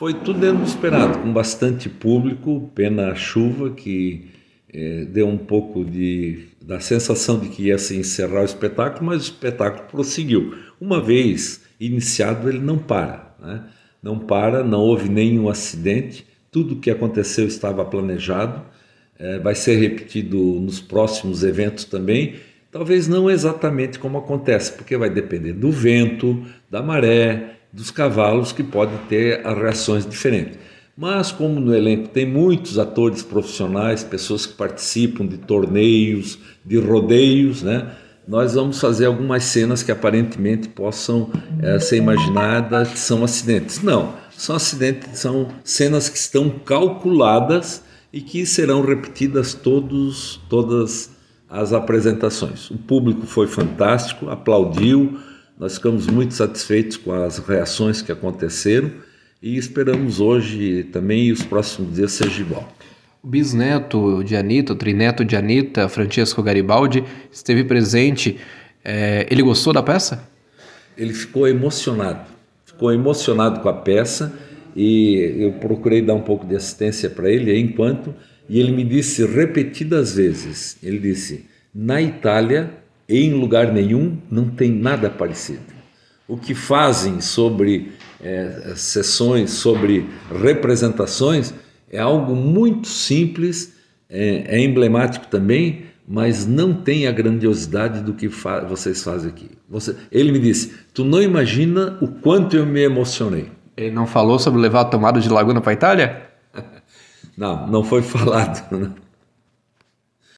Foi tudo dentro do esperado, com bastante público, pena a chuva que é, deu um pouco de da sensação de que ia se encerrar o espetáculo, mas o espetáculo prosseguiu. Uma vez iniciado, ele não para, né? não para, não houve nenhum acidente, tudo o que aconteceu estava planejado, é, vai ser repetido nos próximos eventos também, talvez não exatamente como acontece, porque vai depender do vento, da maré, dos cavalos, que podem ter reações diferentes. Mas, como no elenco tem muitos atores profissionais, pessoas que participam de torneios, de rodeios, né? nós vamos fazer algumas cenas que aparentemente possam é, ser imaginadas que são acidentes. Não, são acidentes, são cenas que estão calculadas e que serão repetidas todos, todas as apresentações. O público foi fantástico, aplaudiu, nós ficamos muito satisfeitos com as reações que aconteceram e esperamos hoje também e os próximos dias seja igual. O bisneto de Anitta, o trineto de Anitta, Francesco Garibaldi, esteve presente. É, ele gostou da peça? Ele ficou emocionado, ficou emocionado com a peça e eu procurei dar um pouco de assistência para ele enquanto e ele me disse repetidas vezes, ele disse, na Itália, em lugar nenhum, não tem nada parecido. O que fazem sobre é, sessões sobre representações é algo muito simples, é, é emblemático também, mas não tem a grandiosidade do que fa vocês fazem aqui. Você, ele me disse: Tu não imagina o quanto eu me emocionei. Ele não falou sobre levar a tomada de Laguna para a Itália? não, não foi falado. Né?